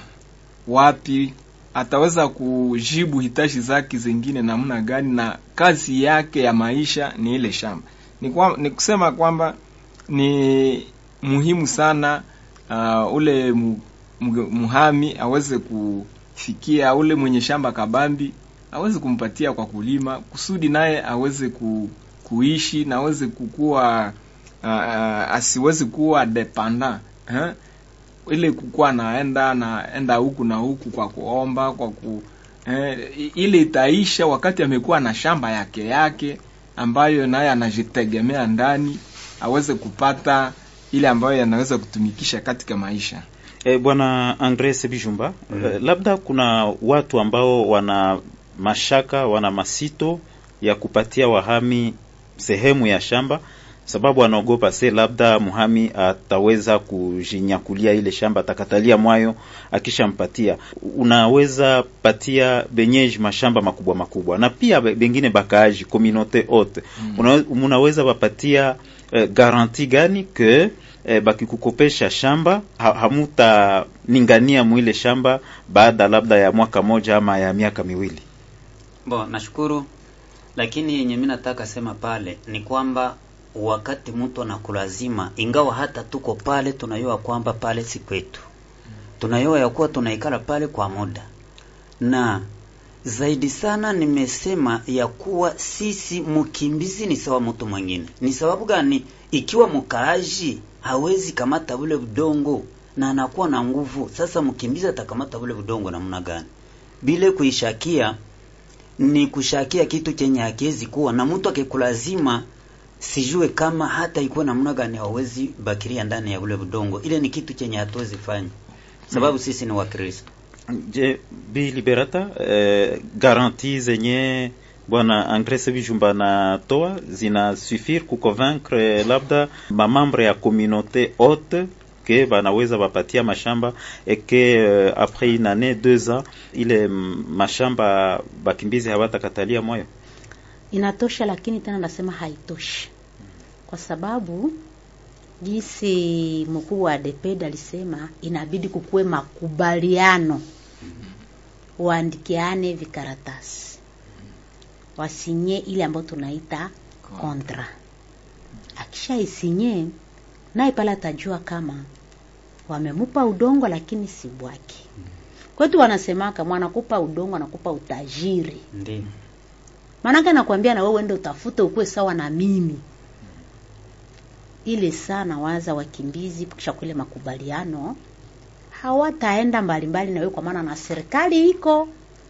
wapi? Ataweza kujibu hitaji zake zingine namna gani? Na kazi yake ya maisha ni ile shamba. Ni, kwa, ni kusema kwamba ni muhimu sana uh, ule mu, mu, muhami aweze kufikia ule mwenye shamba kabambi aweze kumpatia kwa kulima kusudi naye aweze ku, kuishi na aweze kukua uh, asiwezi kuwa dependant eh? ile kukuwa naenda naenda huku na huku kwa kuomba kwa ku eh, ile itaisha wakati amekuwa na shamba yake yake ambayo naye anajitegemea ndani aweze kupata ile ambayo yanaweza kutumikisha katika maisha. E, Bwana Andres Sebijumba, mm -hmm. labda kuna watu ambao wana mashaka wana masito ya kupatia wahami sehemu ya shamba sababu anaogopa se labda muhami ataweza kujinyakulia ile shamba, atakatalia mwayo akishampatia. Unaweza patia benyeji mashamba makubwa makubwa, na pia bengine bakaaji communauté ote mm. Unaweza wapatia eh, garanti gani ke eh, bakikukopesha shamba ha, hamuta ningania mwile shamba baada labda ya mwaka moja ama ya miaka miwili? Bo, nashukuru, lakini yenye mimi nataka sema pale ni kwamba wakati mtu anakulazima, ingawa hata tuko pale, tunayua kwamba pale si kwetu, tunayua ya kuwa tunaikala pale kwa muda, na zaidi sana nimesema ya kuwa sisi mkimbizi ni sawa mtu mwingine. Ni sababu gani? Ikiwa mkaaji hawezi kamata ule udongo na anakuwa na nguvu, sasa mkimbizi atakamata ule udongo namna gani? Bile kuishakia ni kushakia kitu chenye hakiwezi kuwa na mtu akikulazima sijue kama hata ikuwa namna gani hawezi bakiria ndani ya ule udongo. Ile ni kitu chenye hatuwezi fanya sababu mm. sisi ni Wakristo. Je, Bi Liberata, eh, garanti zenye bwana Andres Bijumba natoa zina suffire kuconvaincre labda mamambre ya communauté haute ke banaweza bapatia mashamba eke uh, après une année deux ans ile mashamba bakimbizi hawatakatalia moyo. Inatosha, lakini tena nasema haitoshi, kwa sababu jinsi mkuu wa DPD alisema inabidi kukuwe makubaliano, waandikiane vikaratasi, wasinye ile ambayo tunaita kontra. Akisha isinye naye pale atajua kama wamemupa udongo, lakini si bwake. Kwetu wanasemaka mwanakupa udongo anakupa utajiri, Ndiyo. maanake nakwambia na wewe uende utafute ukuwe sawa na mimi ile sana waza wakimbizi kisha kule makubaliano hawataenda mbalimbali na wewe, kwa maana na serikali iko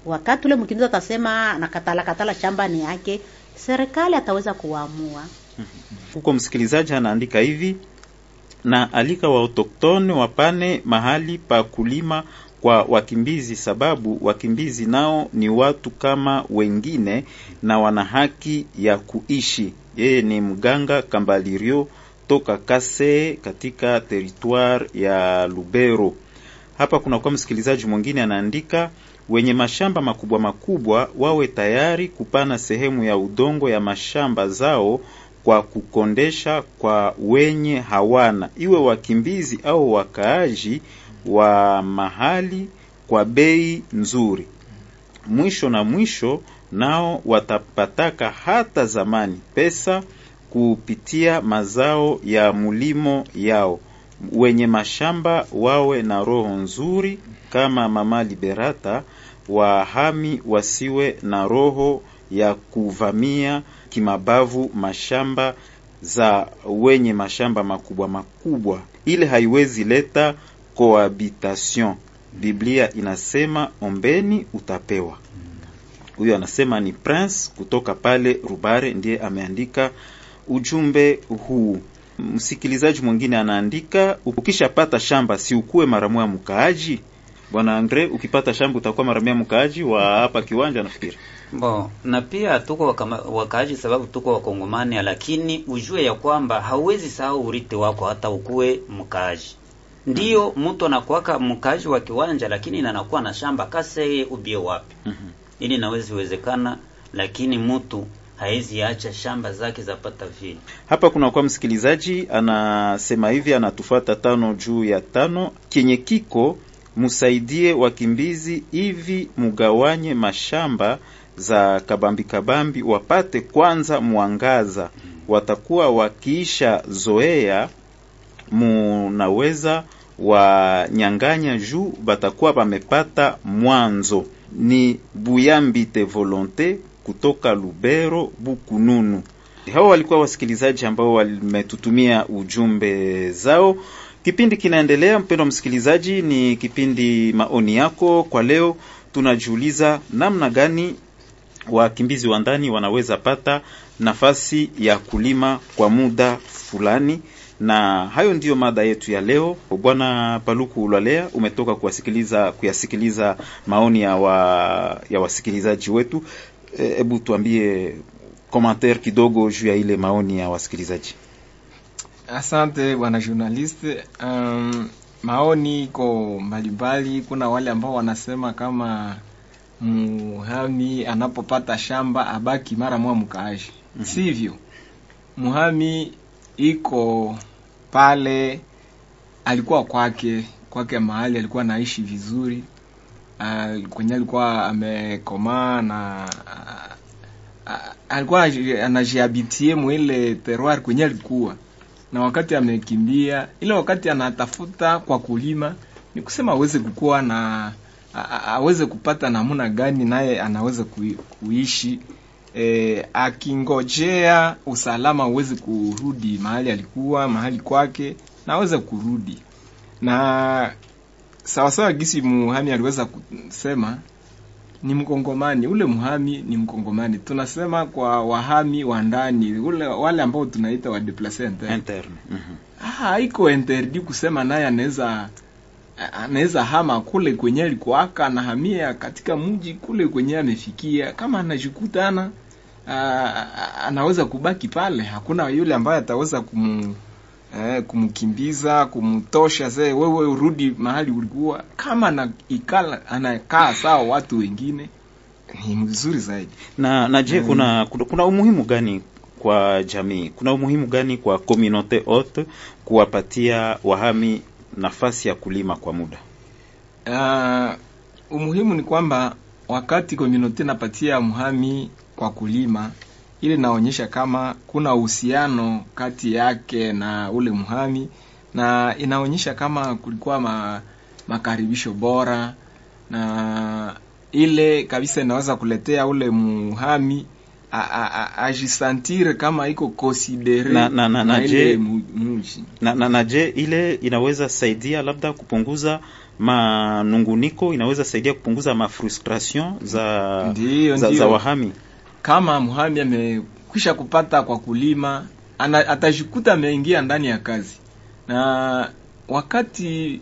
wakati ule mkimbizi atasema nakatala katala shamba ni yake, serikali ataweza kuamua. Huko msikilizaji anaandika hivi na alika wa autoktone wapane mahali pa kulima kwa wakimbizi, sababu wakimbizi nao ni watu kama wengine na wana haki ya kuishi. Yeye ni mganga Kambalirio toka Kase katika teritoire ya Lubero. Hapa kuna kwa msikilizaji mwingine anaandika, wenye mashamba makubwa makubwa wawe tayari kupana sehemu ya udongo ya mashamba zao kwa kukondesha kwa wenye hawana, iwe wakimbizi au wakaaji wa mahali kwa bei nzuri. Mwisho na mwisho nao watapataka hata zamani pesa kupitia mazao ya mulimo yao. Wenye mashamba wawe na roho nzuri kama Mama Liberata, wahami wasiwe na roho ya kuvamia kimabavu mashamba za wenye mashamba makubwa makubwa. Ile haiwezi leta cohabitation. Biblia inasema ombeni utapewa. Huyo anasema ni Prince kutoka pale Rubare, ndiye ameandika ujumbe huu. Msikilizaji mwingine anaandika, ukishapata shamba si ukuwe mara moja mkaaji. Bwana Andre, ukipata shamba utakuwa mara mia mkaaji wa hapa kiwanja, nafikiri Bo, na pia tuko wakama, wakaaji sababu tuko wakongomani, lakini ujue ya kwamba hauwezi sahau urithi wako hata ukuwe mkaaji. Ndiyo mtu anakuwaka mkaaji wa kiwanja, lakini anakuwa na shamba kase ubie wapi? Ili nawezi wezekana, lakini mtu hawezi acha shamba zake zapata vile. Hapa kuna kwa msikilizaji anasema hivi, anatufata tano juu ya tano, kenye kiko musaidie wakimbizi hivi, mugawanye mashamba za kabambi kabambi, wapate kwanza mwangaza, watakuwa wakiisha zoea, munaweza wanyanganya juu batakuwa bamepata mwanzo. Ni Buyambite Volonte kutoka Lubero Bukununu. Hao walikuwa wasikilizaji ambao wametutumia ujumbe zao. Kipindi kinaendelea, mpendwa msikilizaji, ni kipindi maoni yako. Kwa leo tunajiuliza namna gani wakimbizi wa ndani wanaweza pata nafasi ya kulima kwa muda fulani, na hayo ndiyo mada yetu ya leo. Bwana Paluku Ulalea, umetoka kuwasikiliza kuyasikiliza maoni ya, wa, ya wasikilizaji wetu. Hebu e, tuambie commentaire kidogo juu ya ile maoni ya wasikilizaji. Asante bwana journalist. Um, maoni iko mbalimbali. Kuna wale ambao wanasema kama muhami anapopata shamba abaki mara moja mkaaji. mm -hmm. Sivyo, muhami iko pale, alikuwa kwake kwake mahali alikuwa naishi vizuri, uh, kwenye alikuwa amekomaa na uh, uh, alikuwa anajiabitie mwile terroir kwenye alikuwa na wakati amekimbia ile wakati anatafuta kwa kulima, ni kusema aweze kukua na aweze kupata namna gani naye anaweza kuishi. E, akingojea usalama uweze kurudi mahali alikuwa mahali kwake na aweze kurudi. Na sawasawa gisi muhami aliweza kusema ni mkongomani ule mhami ni mkongomani tunasema kwa wahami wa ndani ule wale ambao tunaita wa deplace interne. Mm -hmm. ah iko interdi kusema naye anaweza anaweza hama kule kwenye alikuwaka anahamia katika mji kule kwenye amefikia kama anajikutana anaweza kubaki pale hakuna yule ambaye ataweza kumu eh, kumkimbiza kumtosha zee wewe urudi mahali ulikuwa. Kama na ikala anakaa sawa watu wengine ni mzuri zaidi. Na na je, kuna, kuna kuna umuhimu gani kwa jamii? Kuna umuhimu gani kwa communauté haute kuwapatia wahami nafasi ya kulima kwa muda? Uh, umuhimu ni kwamba wakati communauté napatia mhami kwa kulima ili naonyesha kama kuna uhusiano kati yake na ule mhami na inaonyesha kama kulikuwa ma, makaribisho bora na ile kabisa inaweza kuletea ule muhami ajisantire kama iko konsidere na, na, na, na, ile na, na, na je ile inaweza saidia labda kupunguza manunguniko inaweza saidia kupunguza mafrustration za, Ndiyo, za, ndiyo. za wahami kama muhami amekwisha kupata kwa kulima ana, atajikuta ameingia ndani ya kazi. Na wakati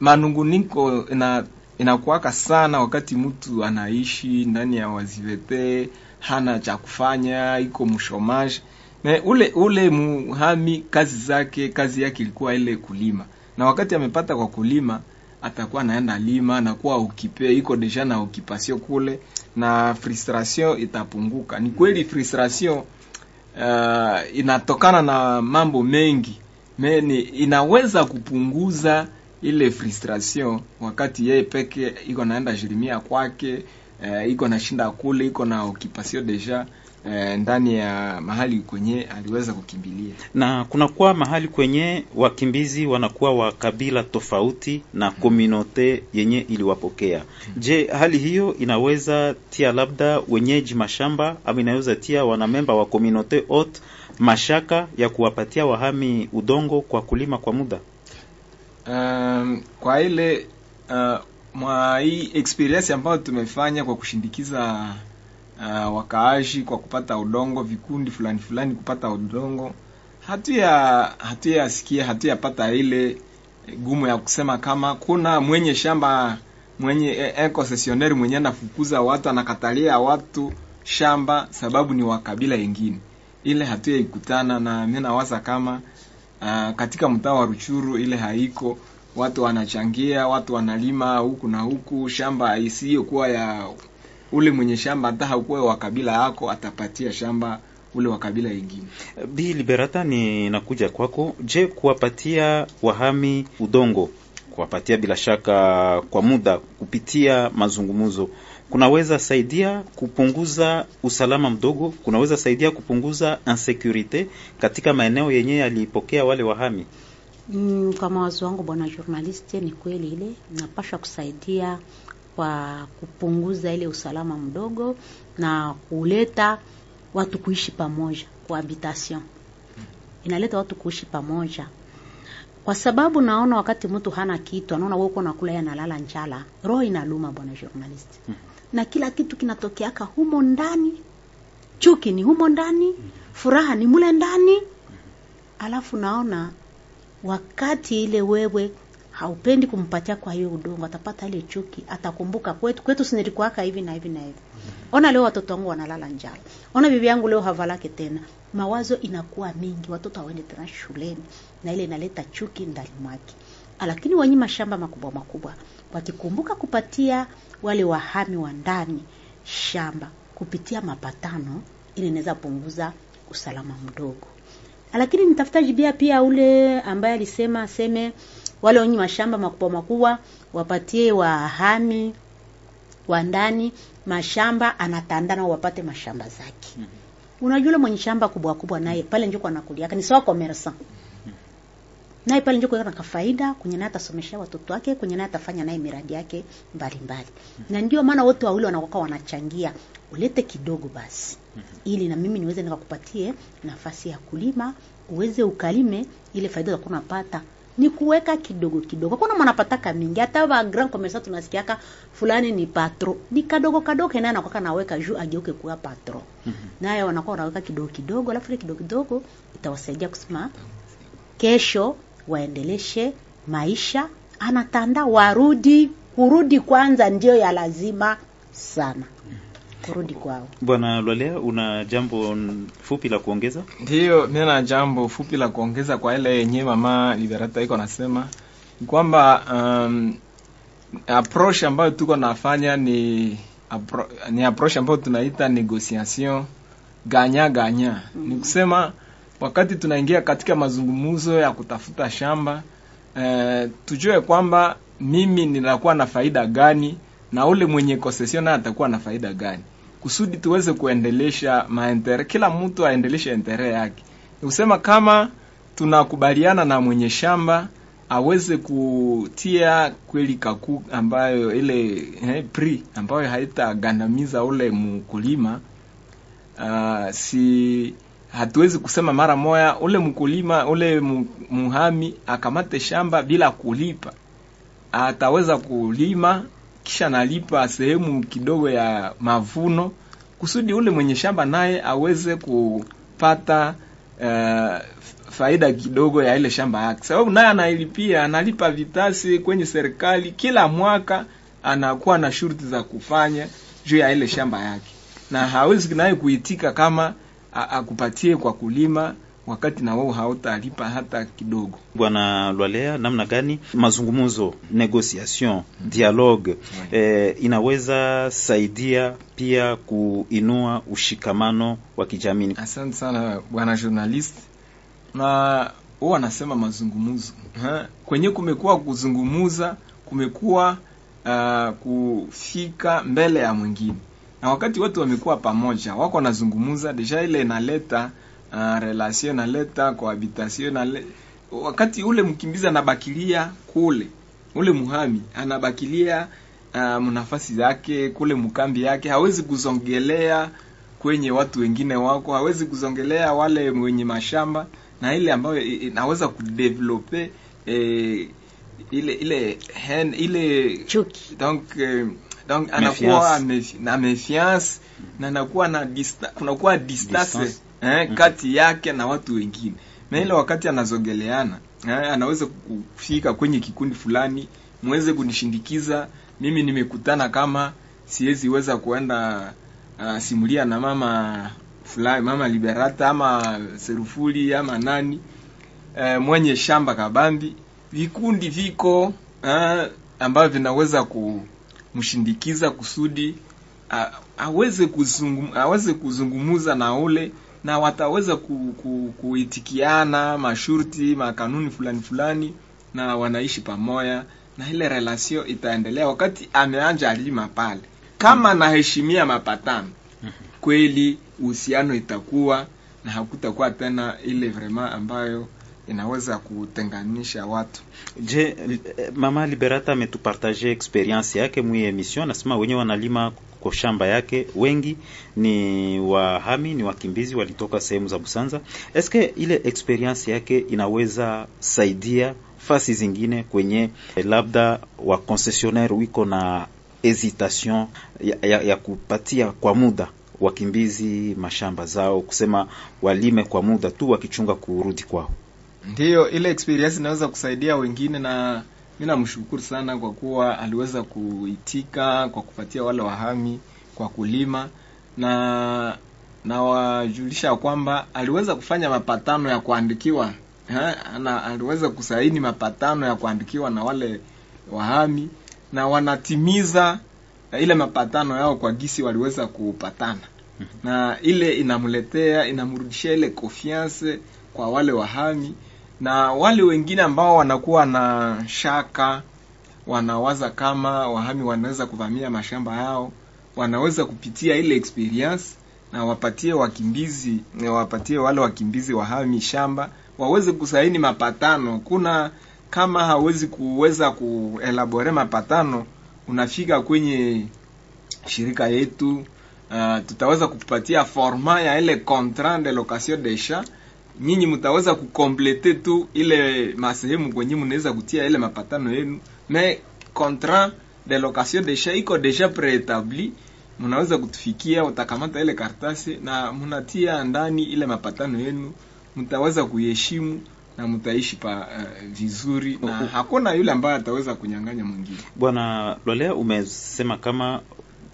manunguniko ina inakuwaka sana wakati mtu anaishi ndani ya wazivete hana cha kufanya iko mshomaji na ule ule muhami kazi zake kazi yake ilikuwa ile kulima. Na wakati amepata kwa kulima atakuwa anaenda lima nakuwa okipe iko deja na okipasio kule na frustration itapunguka. Ni kweli frustration uh, inatokana na mambo mengi meni inaweza kupunguza ile frustration wakati yeye peke iko naenda jirimia kwake uh, iko na shinda kule, iko na okipasio deja eh, ndani ya mahali kwenye aliweza kukimbilia. na kunakuwa mahali kwenye wakimbizi wanakuwa wa kabila tofauti na kominote yenye iliwapokea. Je, hali hiyo inaweza tia labda wenyeji mashamba ama inaweza tia wanamemba wa kominote ot mashaka ya kuwapatia wahami udongo kwa kulima kwa muda? Um, kwa ile uh, mwa hii experience ambayo tumefanya kwa kushindikiza uh, wakaaji kwa kupata udongo, vikundi fulani fulani kupata udongo, hatuya hatuyasikia hatuyapata ile gumu ya kusema kama kuna mwenye shamba mwenye eh, mwenye anafukuza watu anakatalia watu shamba sababu ni wakabila yengine, ile hatuyaikutana na mimi nawaza kama uh, katika mtaa wa Ruchuru ile haiko watu wanachangia, watu wanalima huku na huku, shamba isiyokuwa ya ule mwenye shamba, hata hakuwe wa kabila yako atapatia shamba ule wa kabila ingine. Bi Liberata, ni nakuja kwako. Je, kuwapatia wahami udongo, kuwapatia bila shaka kwa muda kupitia mazungumzo kunaweza saidia kupunguza usalama mdogo, kunaweza saidia kupunguza insecurite katika maeneo yenye yalipokea wale wahami? Mm, kwa mawazo wangu bwana journaliste, ni kweli ile napasha kusaidia kwa kupunguza ile usalama mdogo na kuleta watu kuishi pamoja, cohabitation inaleta watu kuishi pamoja, kwa sababu naona wakati mtu hana kitu, anaona wewe uko nakula, yeye analala njala, roho inaluma bwana journalist, na kila kitu kinatokeaka humo ndani, chuki ni humo ndani, furaha ni mule ndani, alafu naona wakati ile wewe haupendi kumpatia kwa hiyo udongo, atapata ile chuki, atakumbuka kwetu kwetu sinilikuwaka hivi na hivi na hivi. Ona leo watoto wangu wanalala njala, ona bibi yangu leo havalake tena. Mawazo inakuwa mingi, watoto hawaende tena shuleni, na ile inaleta chuki ndani mwake. Lakini wenye mashamba makubwa makubwa wakikumbuka kupatia wale wahami wa ndani shamba kupitia mapatano, ili inaweza punguza usalama mdogo lakini nitafuta jibia pia ule ambaye alisema aseme wale wenye mashamba makubwa makubwa wapatie wahami wa ndani mashamba, anatandana wapate mashamba zake. mm -hmm. Unajua yule mwenye shamba kubwa kubwa naye pale njoko anakuliaka ni sawa commerçant naye pale njoko yana kafaida kwenye naye atasomesha watoto wake, kwenye naye atafanya naye miradi yake mbalimbali. mm -hmm. Na ndio maana wote wawili wanakuwa wanachangia, ulete kidogo basi mm -hmm. ili na mimi niweze nikakupatie nafasi ya kulima uweze ukalime, ile faida za kunapata ni kuweka kidogo kidogo. Kuna mwanapataka mingi, hata ba grand commerçant tunasikiaka fulani ni patro, ni kadogo kadogo, naye anakuwa naweka juu ageuke kuwa patro mm -hmm. naye wanakuwa wanaweka kidogo kidogo, alafu ile kidogo kidogo itawasaidia kusema kesho waendeleshe maisha, anatanda warudi. Kurudi kwanza ndio ya lazima sana, kurudi kwao. Bwana Lwalea, una jambo fupi la kuongeza? Ndiyo, mimi na jambo fupi la kuongeza kwa ile yenyewe mama Liberata iko nasema ni kwamba um, approach ambayo tuko nafanya ni apro, ni approach ambayo tunaita negotiation ganya ganya. mm -hmm. Ni kusema wakati tunaingia katika mazungumzo ya kutafuta shamba eh, tujue kwamba mimi ninakuwa na faida gani na ule mwenye concession naye atakuwa na faida gani, kusudi tuweze kuendelesha maentere, kila mtu aendeleshe entere yake. Nikusema kama tunakubaliana na mwenye shamba aweze kutia kweli kaku ambayo ile eh, pri ambayo haitagandamiza ule mkulima uh, si hatuwezi kusema mara moya ule mkulima ule muhami akamate shamba bila kulipa. Ataweza kulima kisha nalipa sehemu kidogo ya mavuno, kusudi ule mwenye shamba naye aweze kupata uh, faida kidogo ya ile shamba yake, sababu naye anailipia, analipa vitasi kwenye serikali kila mwaka, anakuwa na shurti za kufanya juu ya ile shamba yake, na hawezi naye kuitika kama akupatie kwa kulima wakati na wao hautalipa hata kidogo. Bwana Lwalea, namna gani mazungumzo, negotiation, dialogue eh, inaweza saidia pia kuinua ushikamano wa kijamii? Asante sana bwana journalist, na wao wanasema mazungumzo kwenye kumekuwa kuzungumuza, kumekuwa uh, kufika mbele ya mwingine, na wakati watu wamekuwa pamoja, wako wanazungumza, deja ile inaleta uh, relation na leta cohabitation le... wakati ule mkimbizi anabakilia kule, ule muhami anabakilia uh, mnafasi zake kule mkambi yake, hawezi kuzongelea kwenye watu wengine wako, hawezi kuzongelea wale wenye mashamba na ile ambayo inaweza kudevelope eh, ile ile hen, ile chuki. Donc eh, donc anakuwa na mefiance na anakuwa na dista, kunakuwa distance. Distance. Eh, kati yake na watu wengine. Na ile wakati anazogeleana eh, anaweza kufika kwenye kikundi fulani, mweze kunishindikiza mimi, nimekutana kama siwezi weza kuenda uh, simulia na mama fulani, mama Liberata ama Serufuli ama nani eh, mwenye shamba kabambi, vikundi viko eh, ambavyo vinaweza kumshindikiza kusudi a- aweze kuzungum, aweze kuzungumuza na ule na wataweza ku, ku, kuitikiana mashurti makanuni fulani fulani na wanaishi pamoja na ile relation itaendelea wakati ameanja alima pale. Kama naheshimia mapatano kweli uhusiano itakuwa na hakutakuwa tena ile vrema ambayo inaweza kutenganisha watu. Je, eh, mama Liberata ametupartage experience yake mwi emission, nasema wenye wanalima kwa shamba yake, wengi ni wahami, ni wakimbizi walitoka sehemu za Busanza. Eske ile experience yake inaweza saidia fasi zingine kwenye eh, labda wa concessionnaire wiko na hesitation ya, ya, ya kupatia kwa muda wakimbizi mashamba zao, kusema walime kwa muda tu wakichunga kurudi kwao. ndiyo ile experience inaweza kusaidia wengine na mi namshukuru sana kwa kuwa aliweza kuitika kwa kupatia wale wahami kwa kulima. Na nawajulisha kwamba aliweza kufanya mapatano ya kuandikiwa ha? na aliweza kusaini mapatano ya kuandikiwa na wale wahami na wanatimiza ile mapatano yao kwa gisi waliweza kupatana. Na ile inamletea inamrudishia ile confiance kwa wale wahami na wale wengine ambao wanakuwa na shaka wanawaza kama wahami wanaweza kuvamia mashamba yao wanaweza kupitia ile experience na wapatie wakimbizi na wapatie wale wakimbizi wahami shamba waweze kusaini mapatano. Kuna kama hawezi kuweza kuelabore mapatano unafika kwenye shirika yetu uh, tutaweza kupatia forma ya ile contrat de location de nyinyi mtaweza kukomplete tu ile masehemu kwenye mnaweza kutia ile mapatano yenu. Me contrat de location de champs iko deja preetabli mnaweza kutufikia utakamata ile kartasi na mnatia ndani ile mapatano yenu. Mtaweza kuiheshimu na mtaishi pa uh, vizuri na hakuna yule ambaye ataweza kunyang'anya mwingine. Bwana Lolea, umesema kama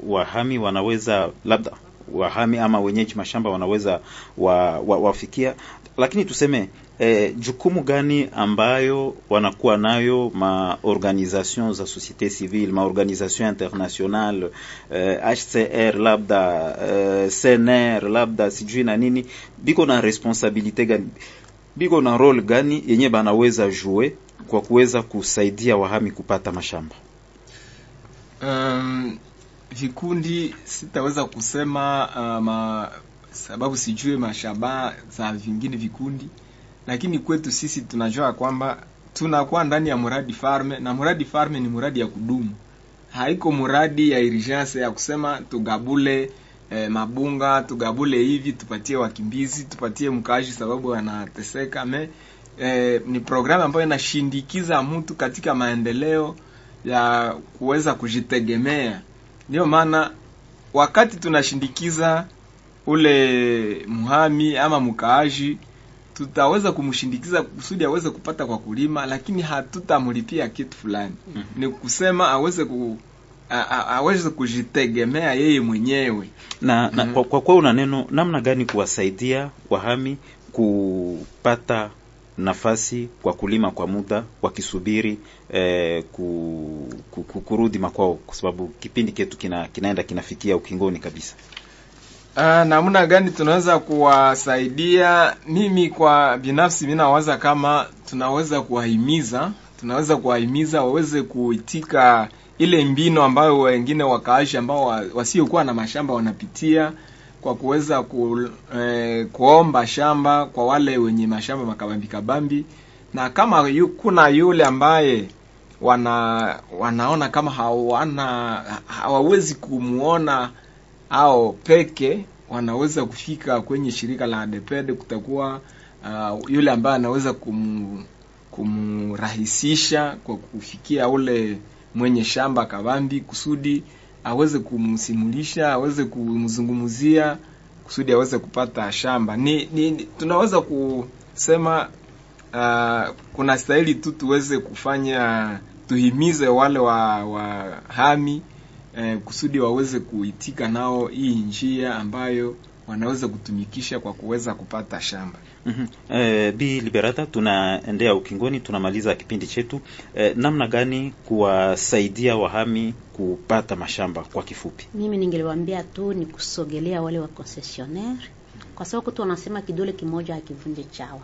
wahami wanaweza labda wahami ama wenyeji mashamba wanaweza wa, wa, wafikia, lakini tuseme eh, jukumu gani ambayo wanakuwa nayo ma organisation za societe civile ma organisation internationale eh, HCR labda eh, CNR labda sijui na nini, biko na responsabilité gani biko na role gani yenye banaweza jue kwa kuweza kusaidia wahami kupata mashamba? um, vikundi sitaweza kusema uh, ma, sababu sijue mashabaha za vingine vikundi lakini kwetu sisi tunajua kwamba tunakuwa ndani ya mradi farme na mradi farme ni mradi ya kudumu. Haiko mradi ya urgence ya kusema tugabule eh, mabunga tugabule hivi tupatie wakimbizi tupatie mkaaji sababu anateseka me eh, ni programu ambayo inashindikiza mtu katika maendeleo ya kuweza kujitegemea. Ndio maana wakati tunashindikiza ule muhami ama mkaaji tutaweza kumshindikiza kusudi aweze kupata kwa kulima lakini hatutamlipia kitu fulani mm-hmm. ni kusema aweze ku aweze kujitegemea yeye mwenyewe na, na Mhm. kwa, kwa una neno namna gani kuwasaidia wahami kupata nafasi kwa kulima kwa muda wakisubiri eh, ku, ku, ku, kurudi makwao, kwa sababu kipindi ketu kina, kinaenda kinafikia ukingoni kabisa. Ah, namna gani tunaweza kuwasaidia? Mimi kwa binafsi mimi nawaza kama tunaweza kuwahimiza, tunaweza kuwahimiza waweze kuitika ile mbinu ambayo wengine wakaashi ambao wasiokuwa na mashamba wanapitia kwa kuweza ku, eh, kuomba shamba kwa wale wenye mashamba makabambi kabambi, na kama yu, kuna yule ambaye wana wanaona kama hawana hawawezi kumuona au peke wanaweza kufika kwenye shirika la ADEPED. Kutakuwa uh, yule ambaye anaweza kum, kumrahisisha kwa kufikia ule mwenye shamba kabambi kusudi aweze kumsimulisha, aweze kumzungumzia kusudi aweze kupata shamba. Ni, ni tunaweza kusema uh, kuna stahili tu tuweze kufanya tuhimize wale wa wahami eh, kusudi waweze kuitika nao hii njia ambayo wanaweza kutumikisha kwa kuweza kupata shamba. mm -hmm. Eh, Bi Liberata, tunaendea ukingoni, tunamaliza kipindi chetu. Eh, namna gani kuwasaidia wahami kupata mashamba kwa kifupi? Mimi ningeliwaambia tu ni kusogelea wale wa concessionnaire, kwa sababu tu wanasema kidole kimoja hakivunje chawa.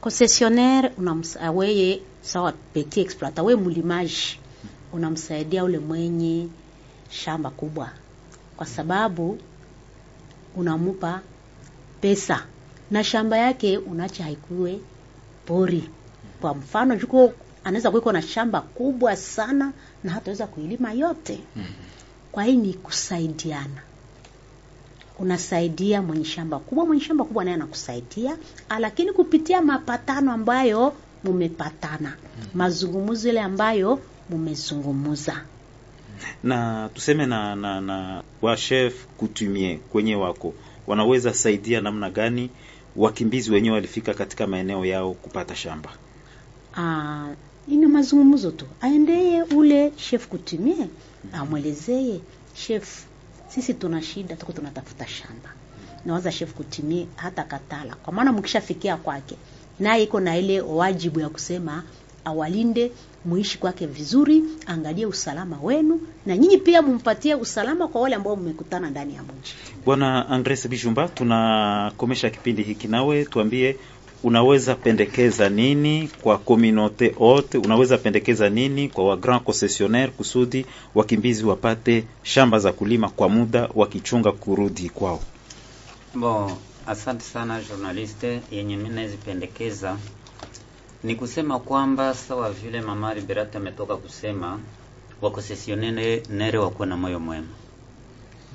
Concessionnaire unamsa weye sawa petit exploiter, we mlimaji unamsaidia ule mwenye shamba kubwa, kwa sababu unamupa pesa. Na shamba yake unacha haikuwe pori. Kwa mfano, juko anaweza kuiko na shamba kubwa sana na hataweza kuilima yote. Kwa hii ni kusaidiana, unasaidia mwenye shamba kubwa, mwenye shamba kubwa naye anakusaidia, lakini kupitia mapatano ambayo mumepatana, mazungumzo ile ambayo mumezungumuza. na tuseme na na, na wa chef coutumier kwenye wako wanaweza saidia namna gani wakimbizi wenyewe walifika katika maeneo yao kupata shamba? Ah, ina mazungumzo tu, aendee ule chef kutumie, amwelezeye chef, sisi tuna shida, tuko tunatafuta shamba. Nawaza chef kutumie hata katala, kwa maana mkishafikia kwake, naye iko na ile wajibu ya kusema awalinde, muishi kwake vizuri, angalie usalama wenu, na nyinyi pia mumpatie usalama kwa wale ambao mmekutana ndani ya mji. Bwana Andres Bijumba, tunakomesha kipindi hiki, nawe tuambie unaweza pendekeza nini kwa communauté haute, unaweza pendekeza nini kwa wa grand concessionnaire kusudi wakimbizi wapate shamba za kulima kwa muda wakichunga kurudi kwao? Bon, asante sana journaliste. Yenye mimi nazipendekeza ni kusema kwamba sawa vile mama Liberata ametoka kusema, wakosesionere wakuwe na moyo mwema.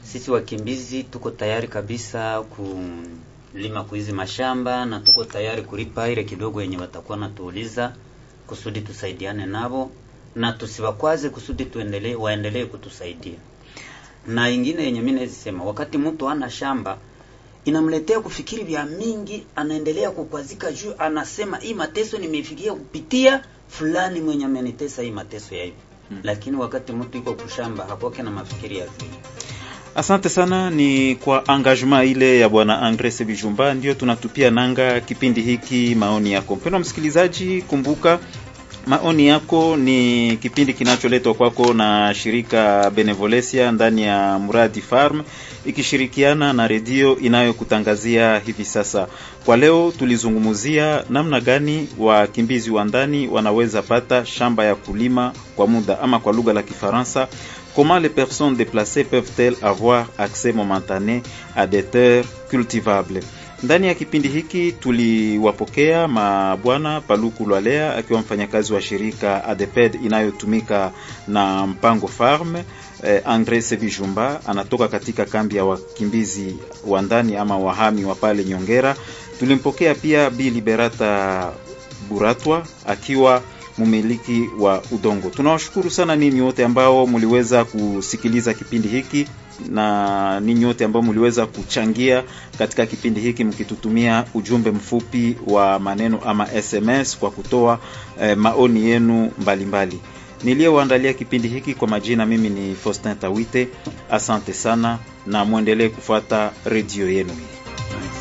Sisi wakimbizi tuko tayari kabisa kulima kuizi mashamba na tuko tayari kulipa ile kidogo yenye watakuwa natuuliza kusudi tusaidiane nabo na tusiwakwaze kusudi tuendelee waendelee kutusaidia. Na ingine yenye mimi naisema, wakati mtu ana shamba inamletea kufikiri vya mingi, anaendelea kukwazika juu, anasema hii mateso nimefikia kupitia fulani mwenye amenitesa hii mateso ya hivi hmm. Lakini wakati mtu iko kushamba hapoke na mafikiri ya vile. Asante sana, ni kwa engagement ile ya bwana Andres Bijumba ndio tunatupia nanga kipindi hiki. Maoni yako mpendwa msikilizaji, kumbuka maoni yako ni kipindi kinacholetwa kwako na shirika benevolesia ndani ya mradi Farm ikishirikiana na redio inayokutangazia hivi sasa. Kwa leo tulizungumzia namna gani wakimbizi wa ndani wanaweza pata shamba ya kulima kwa muda, ama kwa lugha la Kifaransa, comment les personnes déplacées peuvent-elles avoir accès momentané à des terres cultivables. Ndani ya kipindi hiki tuliwapokea mabwana Paluku Lwalea akiwa mfanyakazi wa shirika ADEPED inayotumika na mpango Farm. Eh, Andre Sevijumba anatoka katika kambi ya wakimbizi wa ndani ama wahami wa pale Nyongera. Tulimpokea pia Bi Liberata Buratwa akiwa mumiliki wa udongo. Tunawashukuru sana ninyi wote ambao mliweza kusikiliza kipindi hiki na ni nyote ambao mliweza kuchangia katika kipindi hiki mkitutumia ujumbe mfupi wa maneno ama SMS kwa kutoa eh, maoni yenu mbalimbali. Niliyoandalia kipindi hiki kwa majina, mimi ni Faustin Tawite. Asante sana na mwendelee kufuata redio yenu hii.